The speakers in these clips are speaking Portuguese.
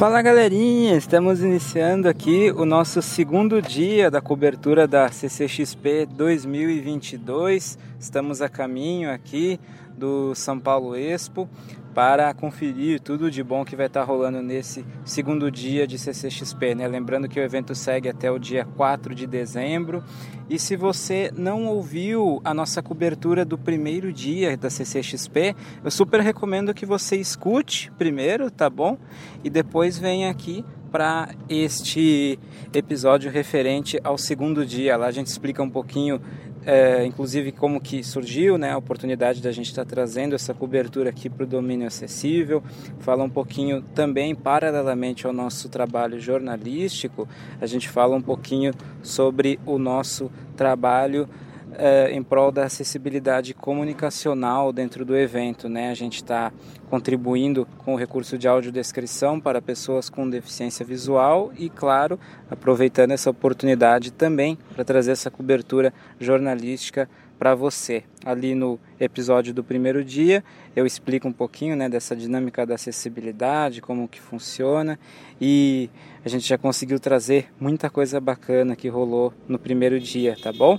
Fala galerinha, estamos iniciando aqui o nosso segundo dia da cobertura da CCXP 2022. Estamos a caminho aqui do São Paulo Expo para conferir tudo de bom que vai estar rolando nesse segundo dia de CCXP. Né? Lembrando que o evento segue até o dia 4 de dezembro. E se você não ouviu a nossa cobertura do primeiro dia da CCXP, eu super recomendo que você escute primeiro, tá bom? E depois venha aqui para este episódio referente ao segundo dia. Lá a gente explica um pouquinho é, inclusive como que surgiu né, a oportunidade da gente estar tá trazendo essa cobertura aqui para o domínio acessível, fala um pouquinho também paralelamente ao nosso trabalho jornalístico, a gente fala um pouquinho sobre o nosso trabalho é, em prol da acessibilidade comunicacional dentro do evento. Né? A gente está contribuindo com o recurso de audiodescrição para pessoas com deficiência visual e, claro, aproveitando essa oportunidade também para trazer essa cobertura jornalística para você. Ali no episódio do primeiro dia, eu explico um pouquinho né, dessa dinâmica da acessibilidade, como que funciona e a gente já conseguiu trazer muita coisa bacana que rolou no primeiro dia, tá bom?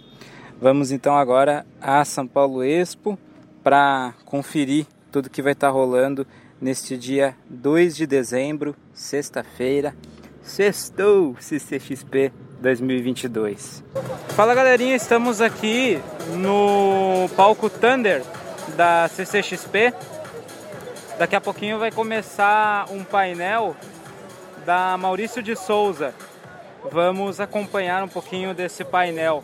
Vamos então agora a São Paulo Expo para conferir tudo que vai estar tá rolando neste dia 2 de dezembro, sexta-feira. Sextou CCXP 2022. Fala galerinha, estamos aqui no palco Thunder da CCXP. Daqui a pouquinho vai começar um painel da Maurício de Souza. Vamos acompanhar um pouquinho desse painel.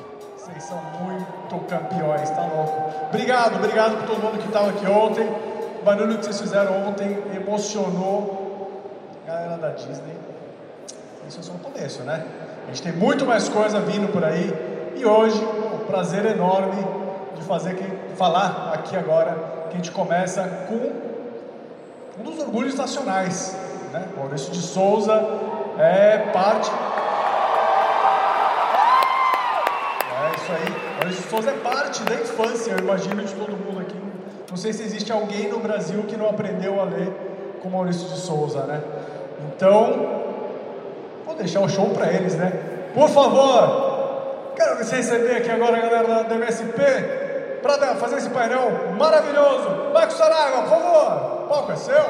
Vocês são muito campeões, tá louco? Obrigado, obrigado por todo mundo que estava aqui ontem. O barulho que vocês fizeram ontem emocionou a galera da Disney. Isso é só o começo, né? A gente tem muito mais coisa vindo por aí. E hoje prazer enorme de fazer que, falar aqui agora que a gente começa com um dos orgulhos nacionais. Né? Maurício de Souza é parte. Isso aí. Maurício de Souza é parte da infância, eu imagino, de todo mundo aqui. Não sei se existe alguém no Brasil que não aprendeu a ler com Maurício de Souza, né? Então, vou deixar o show para eles, né? Por favor, Quero receber aqui agora a galera da MSP para fazer esse painel maravilhoso. Marcos Saraiva, por favor, o palco é seu.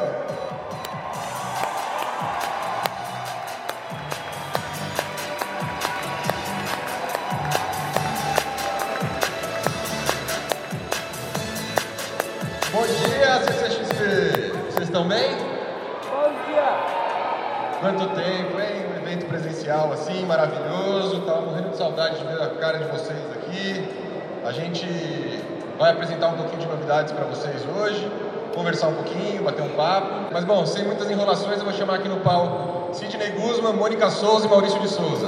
Quanto tempo, hein? evento presencial assim, maravilhoso. Estava morrendo de saudade de ver a cara de vocês aqui. A gente vai apresentar um pouquinho de novidades para vocês hoje, conversar um pouquinho, bater um papo. Mas bom, sem muitas enrolações, eu vou chamar aqui no palco Sidney Guzman, Mônica Souza e Maurício de Souza.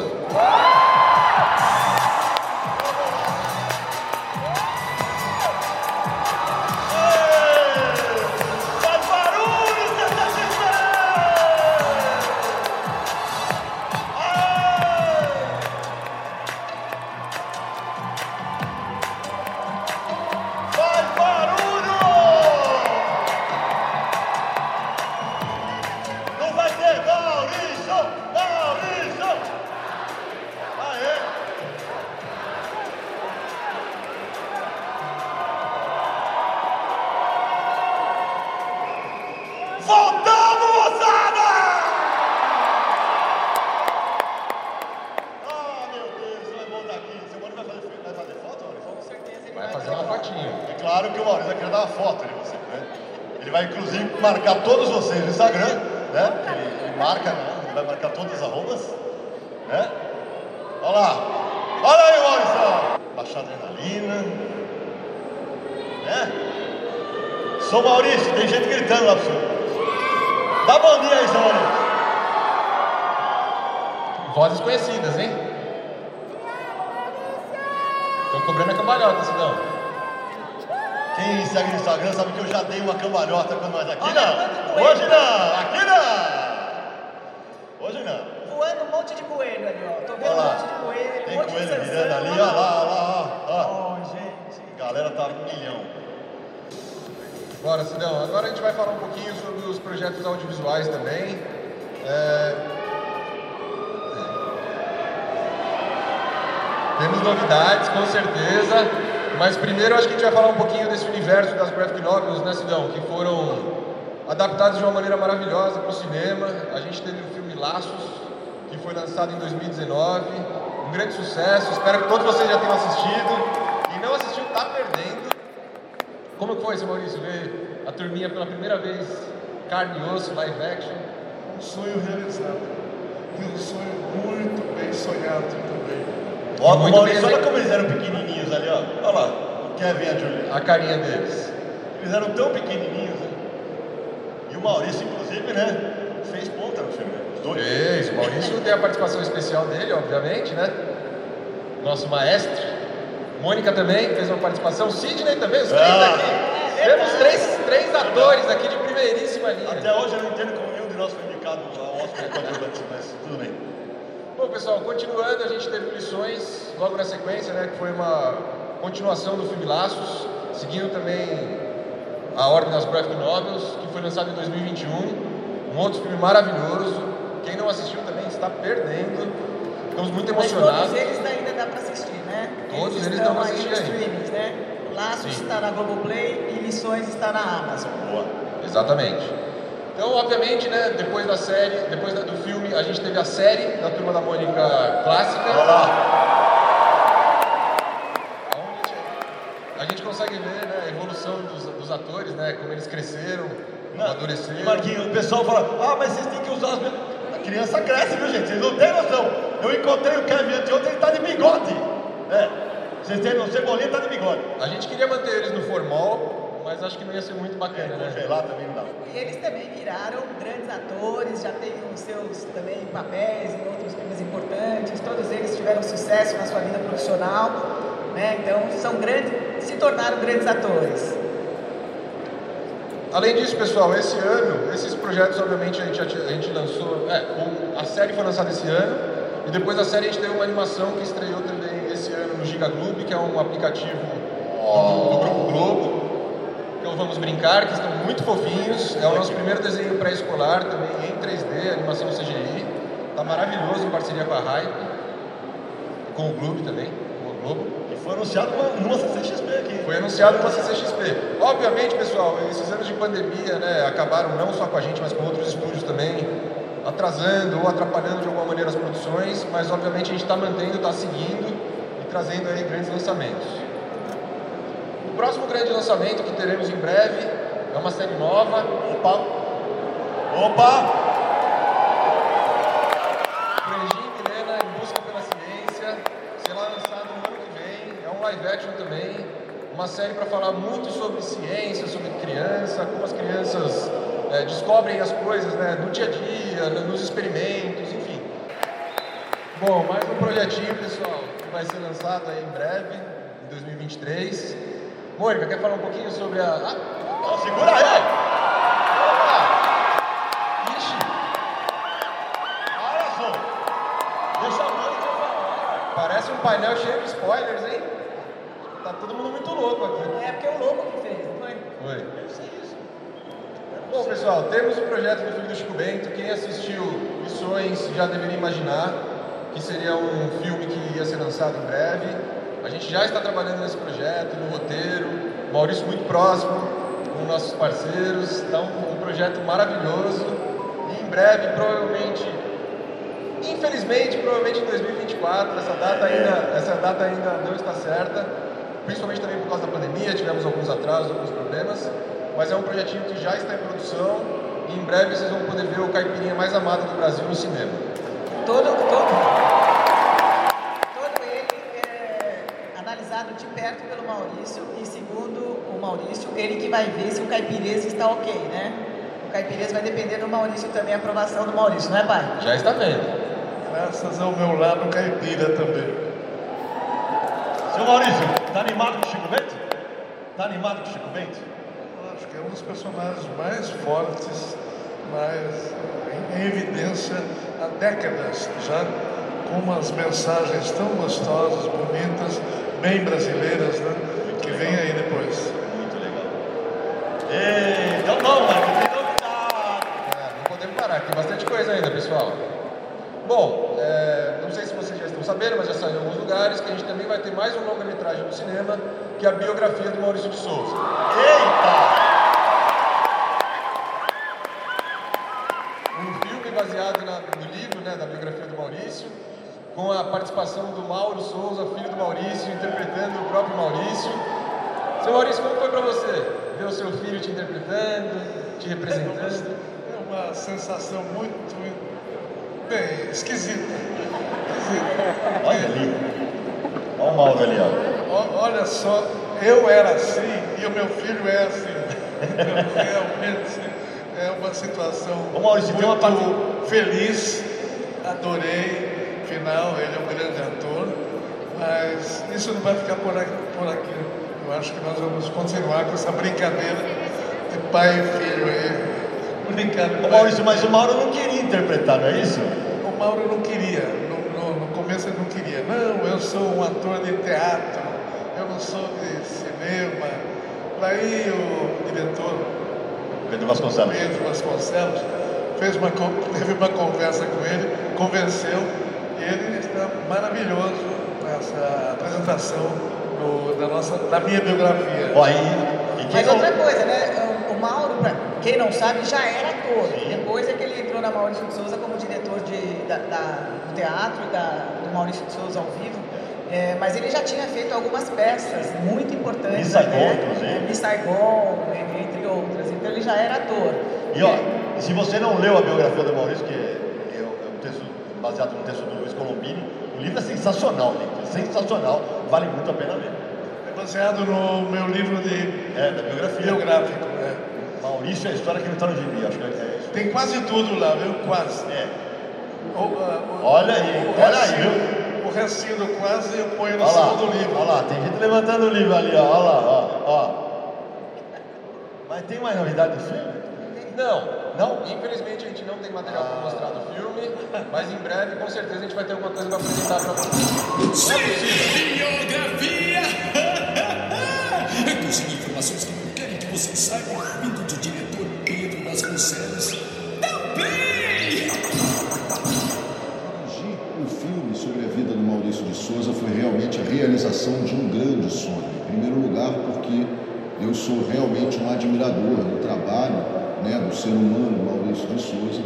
Quem segue no Instagram sabe que eu já dei uma cambalhota com nós aqui, não. Hoje não, aqui não. Hoje não. Voando um monte de coelho ali, ó. Tô vendo um monte de coelho, Tem um monte de coelho sansão, virando ali, olha olha lá, olha lá, ó. ó. Ó, gente. Galera tá um milhão. Bora, Sidão. Agora a gente vai falar um pouquinho sobre os projetos audiovisuais também. É, Temos novidades, com certeza. Mas primeiro acho que a gente vai falar um pouquinho desse universo das graphic novels, né, Sidão? Que foram adaptados de uma maneira maravilhosa para o cinema. A gente teve o filme Laços, que foi lançado em 2019. Um grande sucesso. Espero que todos vocês já tenham assistido. E não assistiu, tá perdendo. Como foi, seu Maurício, ver a turminha pela primeira vez, carne e osso, live action? Um sonho realizado. E um sonho muito bem sonhado também. Ó, muito Maurício, olha como eles eram pequenininhos ali, ó. Olha lá, o Kevin e a Julia. A carinha deles. Eles eram tão pequenininhos, né? E o Maurício, inclusive, né? Fez ponta no filme, né? Os dois. Fez, o Maurício tem a participação especial dele, obviamente, né? Nosso maestro. Mônica também fez uma participação. Sidney também, os três Ah. aqui. Temos três, três atores aqui de primeiríssima linha. Até hoje eu não entendo como nenhum de nós foi indicado ao Oscar mas tudo bem. Bom, pessoal, continuando, a gente teve lições logo na sequência, né? Que foi uma continuação do filme Laços, seguindo também a Ordem das Graphic Novels, que foi lançado em 2021. Um outro filme maravilhoso. Quem não assistiu também está perdendo. Estamos muito Mas emocionados. todos eles ainda dá pra assistir, né? Todos eles estão dão assistir streamings, né? Laços Sim. está na Globoplay e Lições está na Amazon. Boa. Exatamente. Então, obviamente, né, depois da série, depois do filme, a gente teve a série da Turma da Mônica clássica. Olha lá. Onde a gente consegue ver né, a evolução dos, dos atores, né, como eles cresceram, Não, amadureceram. Marquinhos, o pessoal fala, ah, mas vocês têm que usar as mesmas. A criança cresce, viu gente? Vocês não têm noção. Eu encontrei o Kevin anteontem, ele tá de bigode. É. Vocês têm noção, Cebolinha tá de bigode. A gente queria manter eles no formal, mas acho que não ia ser muito bacana, né? Congelar também não dá. E eles também viraram grandes atores, já têm os seus também papéis em outros filmes importantes, todos eles tiveram sucesso na sua vida profissional, né? Então são grandes, se tornaram grandes atores. Além disso, pessoal, esse ano, esses projetos, obviamente, a gente, a gente lançou. É, a série foi lançada esse ano, e depois da série a gente teve uma animação que estreou também esse ano no Giga Globo, que é um aplicativo do, do Grupo Globo. Que é o Vamos Brincar, que estão muito fofinhos. É o nosso primeiro desenho pré-escolar, também em 3D, animação CGI. Tá maravilhoso em parceria com a Hype, com o Globo também, com o Globo. E foi anunciado numa, numa CCXP aqui. Foi anunciado uma CCXP. Obviamente, pessoal, esses anos de pandemia né, acabaram não só com a gente, mas com outros estúdios também, atrasando ou atrapalhando de alguma maneira as produções, mas obviamente a gente está mantendo, está seguindo e trazendo aí grandes lançamentos. O próximo grande lançamento que teremos em breve é uma série nova. Opa! Opa! Frangin Milena em Busca pela Ciência, será lançado no ano que vem, é um live action também, uma série para falar muito sobre ciência, sobre criança, como as crianças eh, descobrem as coisas né, no dia a dia, no- nos experimentos, enfim. Bom, mais um projetinho, pessoal, que vai ser lançado aí em breve, em 2023. Mônica, quer falar um pouquinho sobre a... Ah, segura aí! ixi, Olha só! Deixa a Mônica falar. parece um painel cheio de spoilers, hein? Tá todo mundo muito louco aqui. É porque o Lobo que fez, não foi? Oi. Bom, pessoal, temos o projeto do filme do Chico Bento. Quem assistiu Missões já deveria imaginar que seria um filme que ia ser lançado em breve. A gente já está trabalhando nesse projeto, no roteiro. Maurício muito próximo, com nossos parceiros. Um, um projeto maravilhoso. E em breve, provavelmente, infelizmente, provavelmente em 2024. Essa data ainda, essa data ainda não está certa principalmente também por causa da pandemia, tivemos alguns atrasos, alguns problemas, mas é um projetinho que já está em produção e em breve vocês vão poder ver o caipirinha mais amado do Brasil no cinema. Todo, todo, todo ele perto pelo Maurício e segundo o Maurício, ele que vai ver se o Caipirês está ok, né? O Caipirês vai depender do Maurício também, a aprovação do Maurício, não é pai? Já está vendo. Graças ao meu lado caipira também. Seu Maurício, tá animado com o Chico Bento? Tá animado com o Chico Bento? Eu acho que é um dos personagens mais fortes, mais em, em evidência há décadas já, com umas mensagens tão gostosas, bonitas, bem brasileiras, né? Que vem aí depois. Muito legal. Ei, então tem novidade. É, não podemos parar, tem bastante coisa ainda, pessoal. Bom, é, não sei se vocês já estão sabendo, mas já saiu em alguns lugares que a gente também vai ter mais um longa-metragem no cinema, que é a biografia do Maurício de Souza. Eita! Um filme baseado na- no livro né, da biografia do Maurício, com a participação do Mauro Souza, filho do Maurício, interpretando o próprio Maurício. Seu Maurício, como foi para você ver o seu filho te interpretando, te representando? É uma sensação muito, bem, esquisita. esquisita. Olha ali. Olha o Mauro ali, ó. O- Olha só, eu era assim e o meu filho é assim. Realmente é uma situação Ô, Maurício, tem uma muito feliz. Adorei. Final, ele é um grande ator. Mas isso não vai ficar por aqui. Eu acho que nós vamos continuar com essa brincadeira de pai e filho aí. Brincando. Ô, Maurício, mas o Mauro não queria interpretar, não é isso? O Mauro não queria, no, no- no começo ele não queria. Não, eu sou um ator de teatro, eu não sou de cinema. Daí o diretor Pedro Vasconcelos. Pedro Vasconcelos fez uma, teve uma conversa com ele, convenceu, ele está maravilhoso nessa apresentação do- da, nossa, da minha biografia. Ó. E Mas não- outra coisa, né? O o Mauro, pra quem não sabe, já era ator. Depois é que ele entrou na Maurício de Souza como diretor de, da, da- do teatro da, do Maurício de Souza ao vivo. É, mas ele já tinha feito algumas peças muito importantes. Miss Saigon, né? inclusive. Miss Saigon, e- entre outras. Então ele já era ator. E ó, se você não leu a biografia do Maurício, que é, é um texto baseado no texto do Luiz Colombini, o livro é sensacional, gente. É sensacional, vale muito a pena ler. É baseado no meu livro de É, da biografia. biográfico. né? Maurício é a história que não está no gibi, acho que é isso. Tem quase tudo lá, viu? Quase. É. O, o- Olha aí, o olha aí, restinho- O restinho do quase eu ponho no segundo livro. olha lá, tem gente levantando o livro ali, ó, olha lá, ó, ó. Mas tem mais novidade do filme? Não, não. Infelizmente a gente não tem material para mostrar do filme, mas em breve com certeza a gente vai ter alguma coisa para apresentar para vocês. Biografia! Consegui informações que não querem que vocês saibam, vindo do diretor Pedro Vasconcelos. Também! Dirigir um filme sobre a vida do Maurício de Souza foi realmente a realização de um grande sonho. Em primeiro lugar, porque eu sou realmente um admirador do trabalho né, do ser humano Maurício de Souza.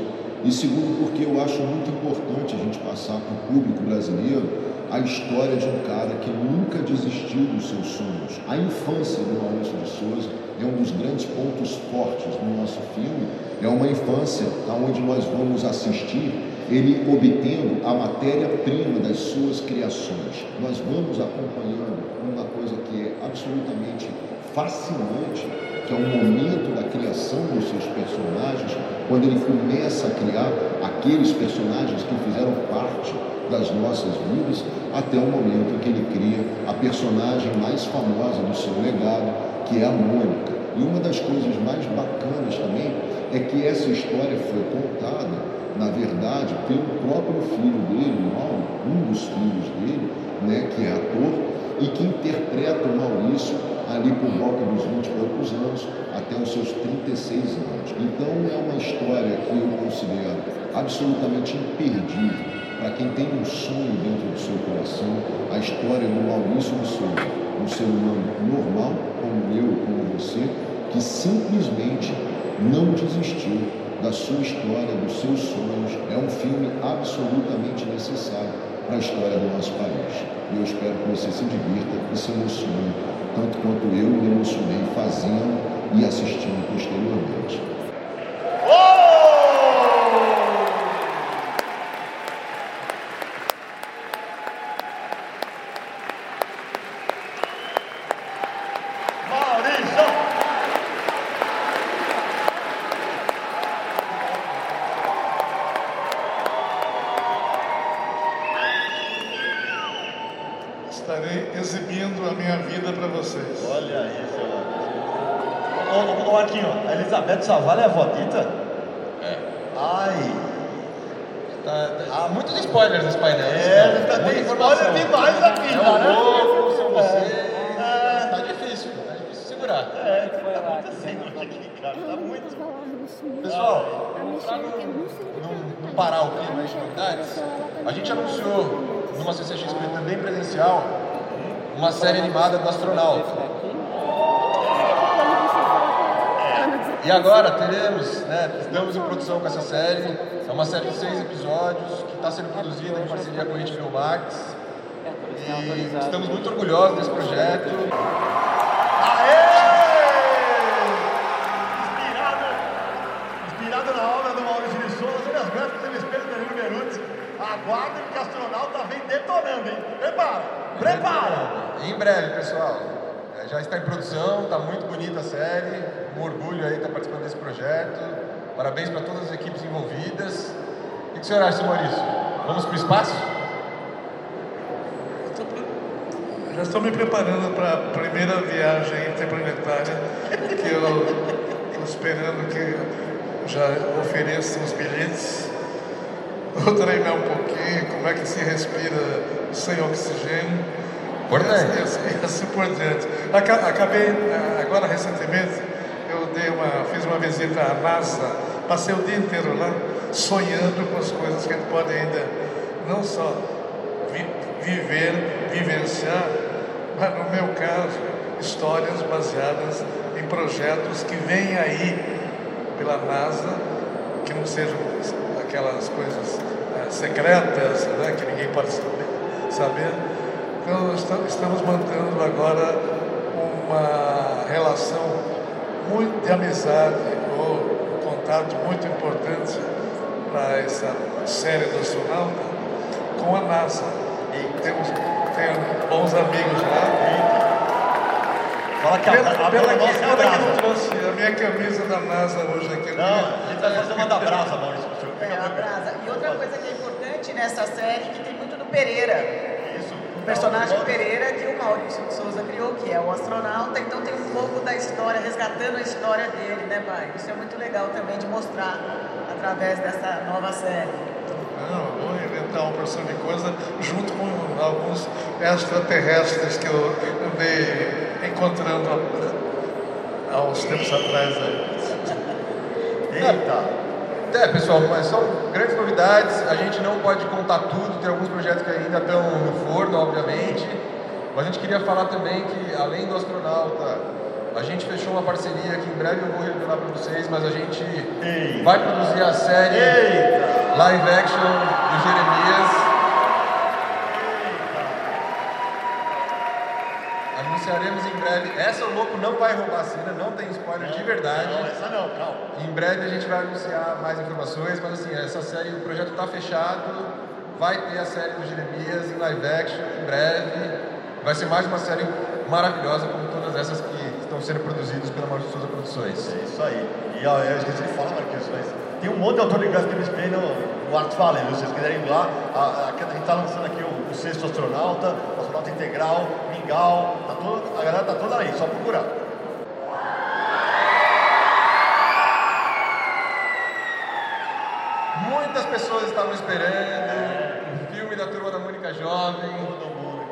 E segundo, porque eu acho muito importante a gente passar para o público brasileiro a história de um cara que nunca desistiu dos seus sonhos. A infância do Maurício de Souza é um dos grandes pontos fortes do nosso filme. É uma infância onde nós vamos assistir ele obtendo a matéria-prima das suas criações. Nós vamos acompanhando uma coisa que é absolutamente fascinante, que é o momento da criação dos seus personagens, quando ele começa a criar aqueles personagens que fizeram parte das nossas vidas, até o momento em que ele cria a personagem mais famosa do seu legado, que é a Mônica. E uma das coisas mais bacanas também é que essa história foi contada, na verdade, pelo próprio filho dele, Mauro, um dos filhos dele, né, que é ator, e que interpreta o Maurício ali por volta dos 20 e poucos anos, até os seus 36 anos. Então é uma história que eu considero absolutamente imperdível para quem tem um sonho dentro do seu coração, a história do Maurício de Souza, um ser humano normal, como eu, como você, que simplesmente não desistiu da sua história, dos seus sonhos. É um filme absolutamente necessário para a história do nosso país. E eu espero que você se divirta e se emocione, tanto quanto eu me emocionei fazendo e assistindo posteriormente. Exibindo a minha vida para vocês. Olha isso. Ô, ô, ô Arquinho, a Elizabeth Savala é a vodita? É. Ai. Tá, há muitos spoilers nesse painel. É, tá tem informação. spoiler demais aqui, É né? são vocês. É. Tá difícil, tá difícil segurar. É, tá muito assim aqui, cara. Tá muito. Pessoal, Pra não, não parar o clima de novidades, a gente anunciou numa CCXP também presencial uma série animada do astronauta. E agora teremos, né, estamos em produção com essa série. É uma série de seis episódios que está sendo produzida em parceria com a HBO Max. E estamos muito orgulhosos desse projeto. Aguardem que astronauta vem detonando, hein? Prepara! Prepara! Em breve, pessoal. É, já está em produção, está muito bonita a série. Um orgulho aí estar participando desse projeto. Parabéns para todas as equipes envolvidas. O que o senhor acha, Maurício? Vamos para o espaço? Já estou me preparando para a primeira viagem interplanetária, que eu estou esperando que já ofereçam os bilhetes. Vou treinar um pouquinho, como é que se respira sem oxigênio. Importante. E assim, assim por diante. Aca- Acabei, agora recentemente, eu dei uma, fiz uma visita à NASA, passei o dia inteiro lá, sonhando com as coisas que a gente pode ainda, não só vi- viver, vivenciar, mas no meu caso, histórias baseadas em projetos que vêm aí pela NASA, que não sejam aquelas coisas secretas, né, que ninguém pode saber. saber. Então, esta- estamos mantendo agora uma relação muito de amizade, ou um contato muito importante para essa série do astronauta com a NASA. E temos, tenho bons amigos lá. Fala que a, Pena, a, a, pena a que, não trouxe a minha camisa da NASA hoje aqui. Não, a gente vai fazer uma da brasa, Maurício. É, a brasa. E outra coisa que é importante nessa série que tem muito do Pereira. Isso. O personagem Pereira que o Maurício de Souza criou, que é o astronauta, então tem um pouco da história, resgatando a história dele, né, pai? Isso é muito legal também de mostrar através dessa nova série. Não, vou inventar uma porção de coisa junto com alguns extraterrestres que eu andei encontrando há, há uns tempos atrás. Aí. Eita. É, pessoal, mas são grandes novidades. A gente não pode contar tudo, tem alguns projetos que ainda estão no forno, obviamente. Mas a gente queria falar também que, além do astronauta, a gente fechou uma parceria que em breve eu vou revelar para vocês, mas a gente Ei. vai produzir a série Eita. live action do Jeremias. Anunciaremos em breve. Essa o louco não vai roubar a cena, não tem spoiler de verdade. Não, essa não, calma. Em breve a gente vai anunciar mais informações, mas assim, essa série, o projeto está fechado, vai ter a série do Jeremias em live action em breve. Vai ser mais uma série maravilhosa, como todas essas que estão sendo produzidas pela Maurício Souza Produções. É isso aí. E ó, eu esqueci de falar, Marquinhos, mas tem um monte de autor de gráfico que me espelha no, Art Valley, se vocês quiserem ir lá, a, a, a gente está lançando aqui sexto astronauta, astronauta integral, Mingau, tá todo, a galera tá toda aí, só procurar. Muitas pessoas estavam esperando o filme da Turma da Mônica Jovem. Todo mundo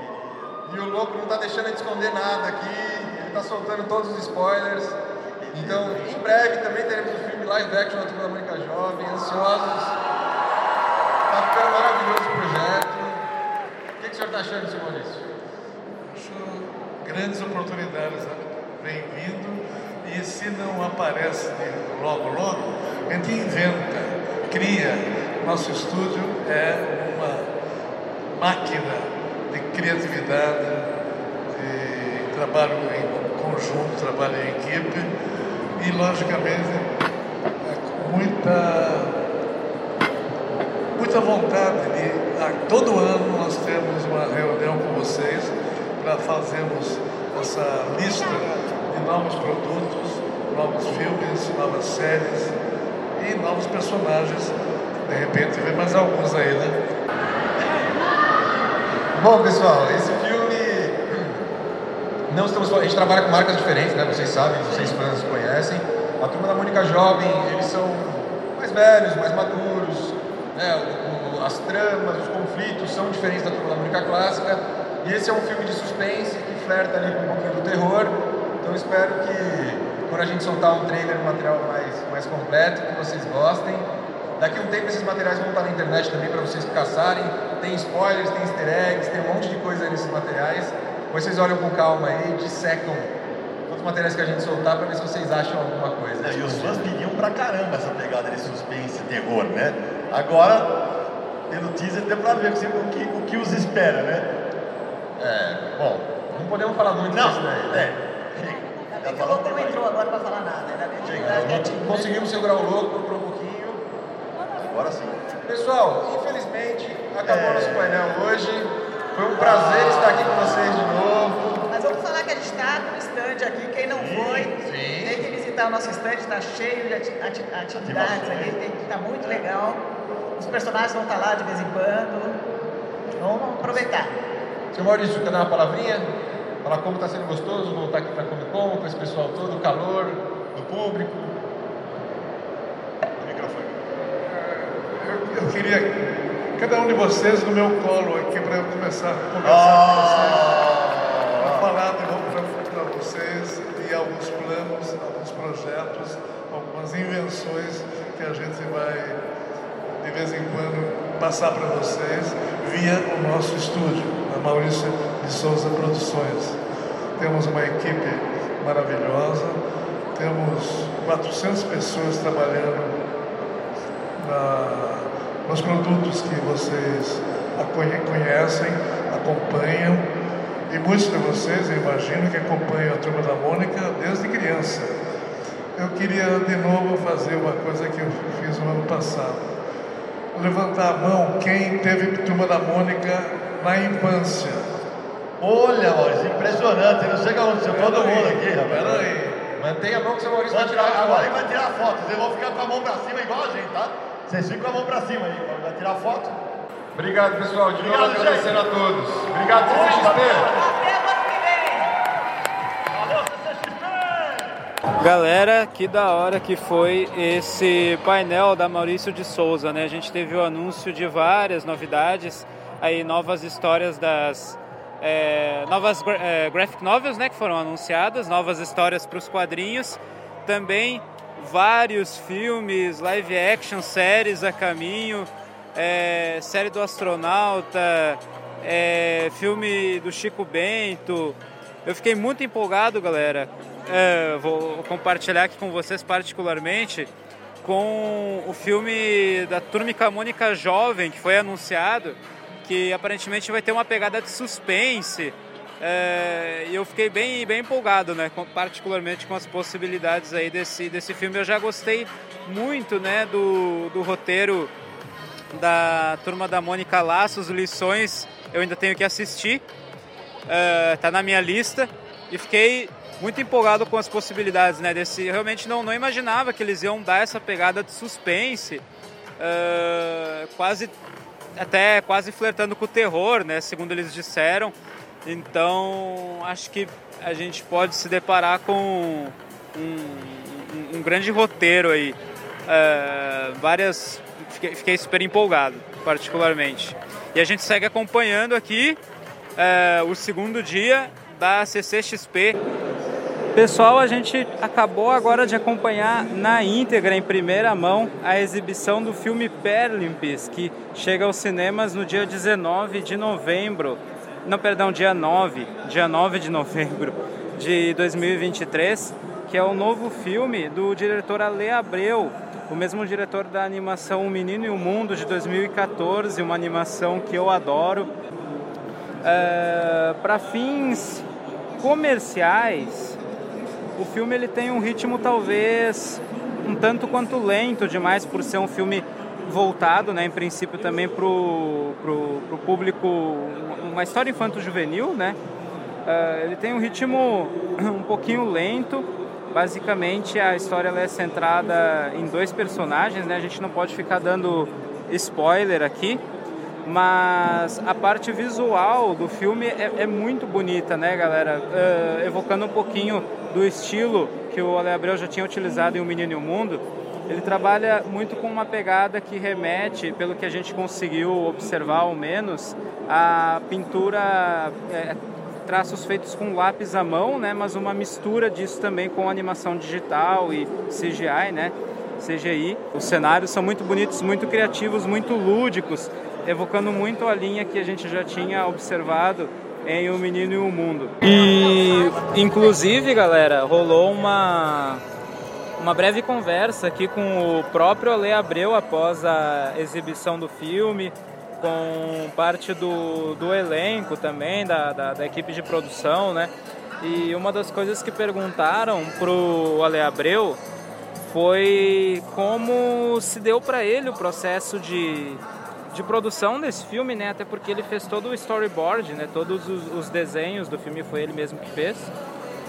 queria. E o louco não está deixando de esconder nada aqui, ele está soltando todos os spoilers. Então, em breve também teremos o filme live action da Turma da Mônica Jovem, ansiosos. Está ficando maravilhoso que, o senhor está achando, senhor Maurício? Acho grandes oportunidades né? vem vindo e se não aparece logo logo, a gente inventa, cria. Nosso estúdio é uma máquina de criatividade, de trabalho em conjunto, trabalho em equipe e logicamente é muita muita vontade de. A, todo ano nós temos uma reunião com vocês para fazermos essa lista de novos produtos, novos filmes, novas séries e novos personagens. De repente vem mais alguns aí, né? Bom, pessoal, esse filme não estamos a gente trabalha com marcas diferentes, né? Vocês sabem, vocês fãs conhecem. A turma da Mônica Jovem, eles são mais velhos, mais maduros, né? As tramas, os conflitos são diferentes da turma da Clássica. E esse é um filme de suspense que flerta ali com um pouquinho do terror. Então espero que quando a gente soltar um trailer, um material mais, mais completo, que vocês gostem. Daqui a um tempo esses materiais vão estar na internet também para vocês caçarem. Tem spoilers, tem easter eggs, tem um monte de coisa nesses materiais. Vocês olham com calma aí, dissecam todos os materiais que a gente soltar para ver se vocês acham alguma coisa. É, e os fãs pediam pra caramba essa pegada de suspense e terror, né? Agora, pelo teaser, deu pra ver o que, o que os espera, né? É, bom, não podemos falar muito não, disso daí, né? É. Já falou que não entrou agora para falar nada. Tá né? Conseguimos segurar o louco por um pouquinho. Agora sim. Pessoal, infelizmente acabou É. nosso painel hoje. Foi um prazer estar aqui com vocês de novo. Mas vamos falar que a gente está no stand aqui. Quem não foi, tem que visitar o nosso stand. Está cheio de ati- ati- atividades que estar muito legal. Os personagens vão estar lá de vez em quando. Vamos aproveitar. Seu Maurício, quer dar uma palavrinha? Falar como está sendo gostoso voltar aqui para a Comic Con, com esse pessoal todo, o calor do público. O microfone. Eu, eu queria cada um de vocês no meu colo aqui para eu começar a conversar com vocês. Para falar para vocês de alguns planos, alguns projetos, algumas invenções que a gente vai de vez em quando passar para vocês via o nosso estúdio, a Maurício de Souza Produções. Temos uma equipe maravilhosa, temos 400 pessoas trabalhando na, nos produtos que vocês conhecem, acompanham, e muitos de vocês, eu imagino, que acompanham a Turma da Mônica desde criança. Eu queria de novo fazer uma coisa que eu fiz no ano passado. Levantar a mão quem teve Turma da Mônica na infância. Olha, Maurício, impressionante. Não sei o que aconteceu. Todo Pera mundo aí, aqui, rapaz. Pera aí. Mantenha a mão que o seu Maurício vai Pode tirar a agora ele vai tirar foto. Vocês vão ficar com a mão pra cima igual a gente, tá? Vocês ficam com a mão pra cima aí. Vai tirar foto? Obrigado, pessoal. De novo Obrigado, agradecendo a todos. Obrigado, CCXP. Até o ano que vem! Alô, CCXP! Galera, que da hora que foi esse painel da Maurício de Souza, né? A gente teve o anúncio de várias novidades, aí novas histórias das é, novas gra- é, graphic novels, né, que foram anunciadas, novas histórias para os quadrinhos, também vários filmes, live action, séries a caminho, é, série do astronauta, é, filme do Chico Bento. Eu fiquei muito empolgado, galera. É, vou compartilhar aqui com vocês particularmente com o filme da Turmica Mônica Jovem que foi anunciado, que aparentemente vai ter uma pegada de suspense. É, e eu fiquei bem, bem empolgado, né? particularmente com as possibilidades aí desse, desse filme. Eu já gostei muito, né, do, do roteiro da Turma da Mônica Laços, Lições. Eu ainda tenho que assistir. É, tá na minha lista e fiquei muito empolgado com as possibilidades, né? Desse, realmente não, não imaginava que eles iam dar essa pegada de suspense, é, quase até quase flertando com o terror, né? Segundo eles disseram. Então acho que a gente pode se deparar com um, um- um grande roteiro aí. É, várias fiquei, fiquei super empolgado, particularmente. E a gente segue acompanhando aqui é, o segundo dia da CCXP. Pessoal, a gente acabou agora de acompanhar na íntegra, em primeira mão, a exibição do filme Perlimpis, que chega aos cinemas no dia 19 de novembro. Não, perdão, dia 9, dia 9 de novembro de 2023, que é o novo filme do diretor Ale Abreu, o mesmo diretor da animação O Menino e o Mundo de 2014, uma animação que eu adoro. Para fins comerciais, o filme ele tem um ritmo talvez um tanto quanto lento demais por ser um filme voltado, né, em princípio também para o público, uma história infanto-juvenil, né? Ah, ele tem um ritmo um pouquinho lento. Basicamente a história é centrada em dois personagens, né? A gente não pode ficar dando spoiler aqui, mas a parte visual do filme é, é muito bonita, né, galera? Uh, evocando um pouquinho do estilo que o Ale Abreu já tinha utilizado em O Menino e o Mundo, ele trabalha muito com uma pegada que remete, pelo que a gente conseguiu observar ao menos, a pintura, é, traços feitos com lápis à mão, né, mas uma mistura disso também com animação digital e CGI, né, CGI. Os cenários são muito bonitos, muito criativos, muito lúdicos, evocando muito a linha que a gente já tinha observado em O Menino e o Mundo. E, inclusive, galera, rolou uma uma breve conversa aqui com o próprio Ale Abreu após a exibição do filme, com parte do, do elenco também, da, da, da equipe de produção, né? E uma das coisas que perguntaram pro Ale Abreu foi como se deu para ele o processo de, de produção desse filme, né? Até porque ele fez todo o storyboard, né? Todos os, os desenhos do filme foi ele mesmo que fez.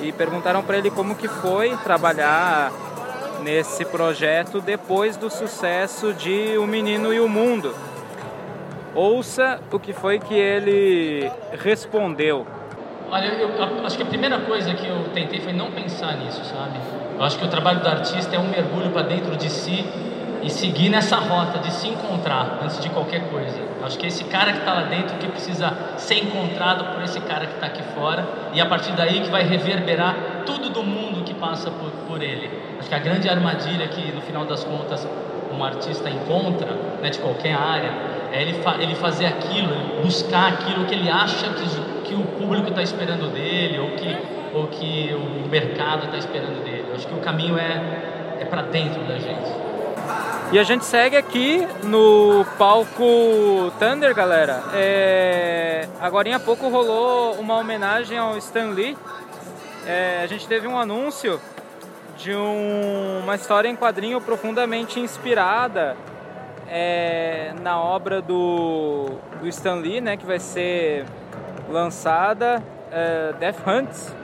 E perguntaram para ele como que foi trabalhar nesse projeto depois do sucesso de O Menino e o Mundo. Ouça o que foi que ele respondeu. Olha, eu, eu, acho que a primeira coisa que eu tentei foi não pensar nisso, sabe? Eu acho que o trabalho do artista é um mergulho para dentro de si e seguir nessa rota de se encontrar antes de qualquer coisa. Acho que esse cara que está lá dentro que precisa ser encontrado por esse cara que está aqui fora e a partir daí que vai reverberar tudo do mundo que passa por, por ele. Acho que a grande armadilha que no final das contas um artista encontra, né, de qualquer área, é ele, fa ele fazer aquilo, ele buscar aquilo que ele acha que, que o público está esperando dele ou que, ou que o mercado está esperando dele. Acho que o caminho é, é para dentro da gente. E a gente segue aqui no palco Thunder, galera. É... Agora há pouco rolou uma homenagem ao Stan Lee. É... A gente teve um anúncio de um... uma história em quadrinho profundamente inspirada é... na obra do... do Stan Lee, né? Que vai ser lançada, é... Death Hunts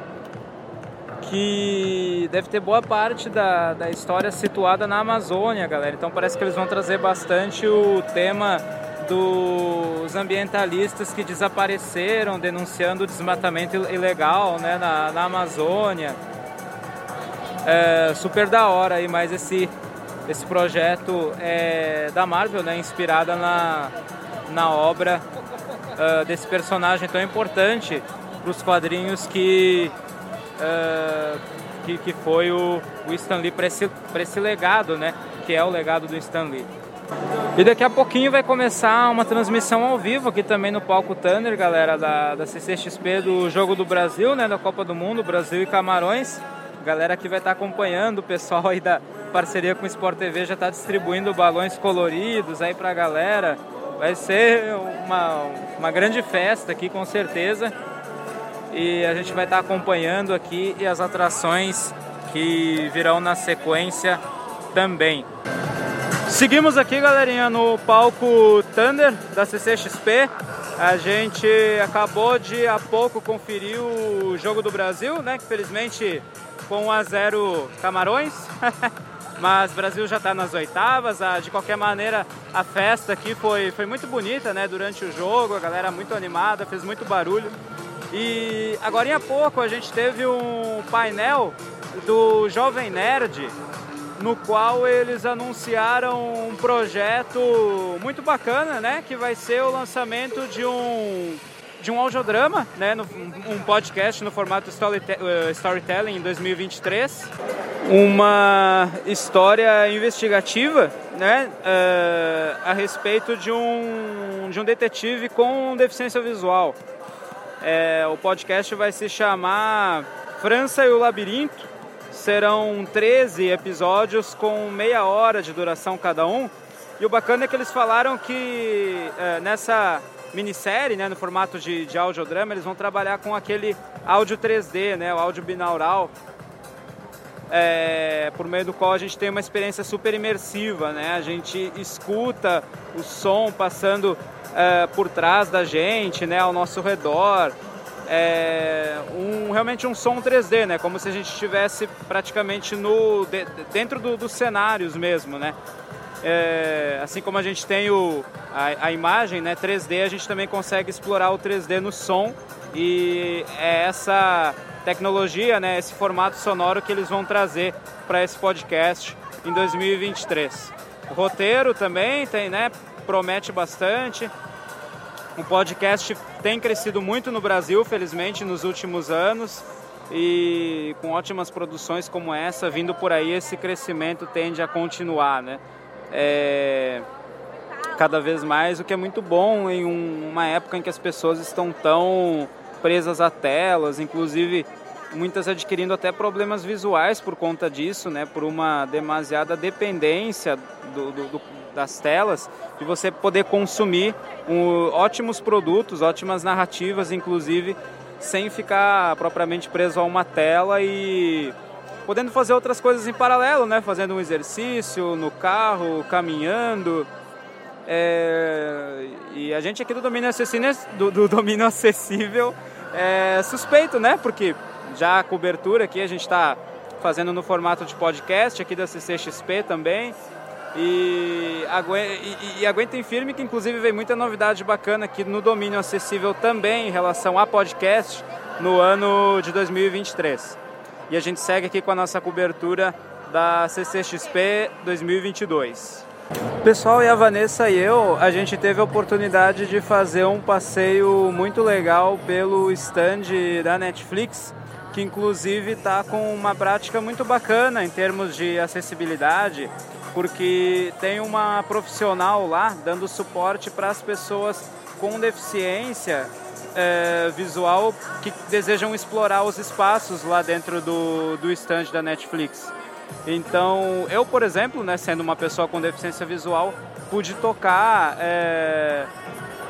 que deve ter boa parte da, da história situada na Amazônia, galera. Então parece que eles vão trazer bastante o tema dos ambientalistas que desapareceram denunciando o desmatamento ilegal né, na, na Amazônia. É, super da hora aí, mais esse, esse projeto é, da Marvel, né, inspirada na, na obra uh, desse personagem tão importante para os quadrinhos que uh, que, que foi o, o Stan Lee para esse, esse legado, né? Que é o legado do Stan Lee. E daqui a pouquinho vai começar uma transmissão ao vivo aqui também no palco Thunder, galera, da, da CCXP do Jogo do Brasil, né? Da Copa do Mundo, Brasil e Camarões. Galera que vai estar acompanhando, o pessoal aí da parceria com o Sport TV já está distribuindo balões coloridos aí pra galera. Vai ser uma, uma grande festa aqui, com certeza e a gente vai estar acompanhando aqui e as atrações que virão na sequência também. Seguimos aqui, galerinha, no palco Thunder da CCXP. A gente acabou de há pouco conferir o jogo do Brasil, né? Que felizmente com 1 a 0 Camarões. Mas o Brasil já está nas oitavas. De qualquer maneira, a festa aqui foi, foi muito bonita, né? Durante o jogo, a galera muito animada, fez muito barulho. E agora há pouco a gente teve um painel do Jovem Nerd, no qual eles anunciaram um projeto muito bacana, né? Que vai ser o lançamento de um de um audiodrama, né, um podcast no formato eh, storytelling em 2023, uma história investigativa, né, uh, a respeito de um de um detetive com deficiência visual. É, o podcast vai se chamar França e o Labirinto. Serão 13 episódios com meia hora de duração cada um. E o bacana é que eles falaram que é, nessa minissérie, né, no formato de, de audiodrama, eles vão trabalhar com aquele áudio 3D, né, o áudio binaural, é, por meio do qual a gente tem uma experiência super imersiva, né? A gente escuta o som passando é, por trás da gente, né, ao nosso redor. É um, realmente um som 3D, né? Como se a gente estivesse praticamente no, de, dentro do, dos cenários mesmo, né? é, assim como a gente tem o, a, a, imagem né, 3D, a gente também consegue explorar o 3D no som e é essa tecnologia, né, esse formato sonoro que eles vão trazer para esse podcast em 2023. O roteiro também tem, né, promete bastante. O podcast tem crescido muito no Brasil, felizmente, nos últimos anos e com ótimas produções como essa vindo por aí, esse crescimento tende a continuar, né? é, cada vez mais, o que é muito bom em um, uma época em que as pessoas estão tão presas a telas, inclusive muitas adquirindo até problemas visuais por conta disso, né, por uma demasiada dependência do, do, do, das telas, de você poder consumir um, ótimos produtos, ótimas narrativas, inclusive, sem ficar propriamente preso a uma tela e podendo fazer outras coisas em paralelo, né? Fazendo um exercício no carro, caminhando. É... E a gente aqui do domínio acessível, do, do domínio acessível é suspeito, né? Porque já a cobertura aqui a gente está fazendo no formato de podcast aqui da CCXP também. E, e, e aguentem firme que inclusive vem muita novidade bacana aqui no domínio acessível também em relação a podcast no ano de 2023 e a gente segue aqui com a nossa cobertura da CCXP 2022. Pessoal, e a Vanessa e eu, a gente teve a oportunidade de fazer um passeio muito legal pelo stand da Netflix, que inclusive está com uma prática muito bacana em termos de acessibilidade, porque tem uma profissional lá dando suporte para as pessoas com deficiência é, visual que desejam explorar os espaços lá dentro do, do stand da Netflix. Então, eu, por exemplo, né, sendo uma pessoa com deficiência visual, pude tocar é,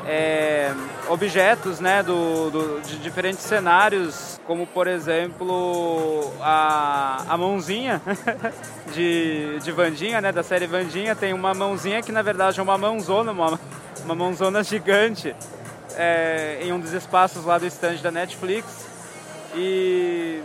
é, objetos né, do, do, de diferentes cenários, como por exemplo a, a mãozinha de, de Vandinha, né, da série Vandinha, tem uma mãozinha que na verdade é uma mãozona, uma, uma mãozona gigante é, em um dos espaços lá do stand da Netflix e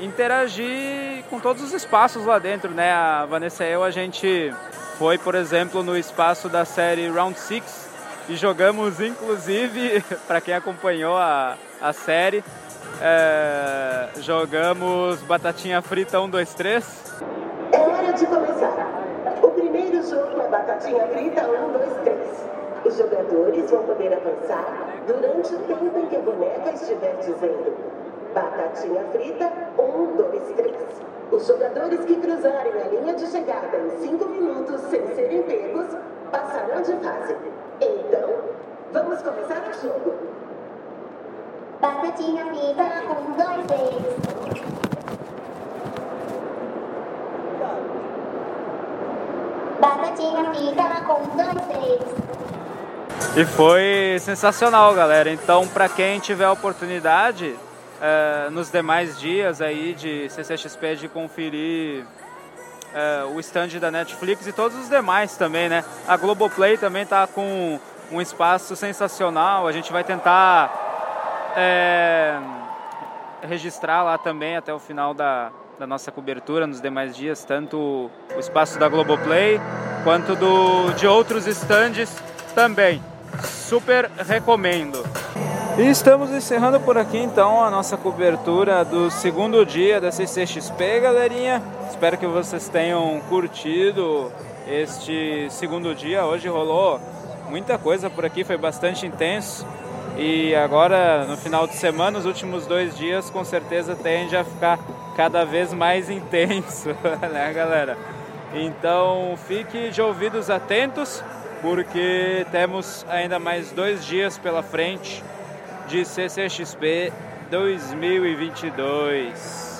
interagir com todos os espaços lá dentro, né? A Vanessa e eu, a gente foi, por exemplo, no espaço da série Round 6 e jogamos, inclusive, para quem acompanhou a, a série, é, jogamos Batatinha Frita 1, 2, 3. É hora de começar. O primeiro jogo é Batatinha Frita 1, 2, 3. Os jogadores vão poder avançar durante o tempo em que a boneca estiver dizendo batatinha frita, um, dois, três. Os jogadores que cruzarem a linha de chegada em cinco minutos sem serem pegos passarão de fase. Então, vamos começar o jogo. Batatinha frita, um, dois, três. Batatinha frita, um, dois, três. E foi sensacional, galera. Então, para quem tiver a oportunidade, é, nos demais dias aí de CCXP, de conferir é, o stand da Netflix e todos os demais também, né? A Globoplay também tá com um espaço sensacional. A gente vai tentar é, registrar lá também até o final da, da nossa cobertura nos demais dias, tanto o espaço da Globoplay quanto do, de outros stands também. Super recomendo. E estamos encerrando por aqui então a nossa cobertura do segundo dia da CCXP, galerinha. Espero que vocês tenham curtido este segundo dia. Hoje rolou muita coisa por aqui, foi bastante intenso. E agora, no final de semana, os últimos dois dias, com certeza tende a ficar cada vez mais intenso, né, galera? Então, fique de ouvidos atentos porque temos ainda mais dois dias pela frente de CCXP 2022.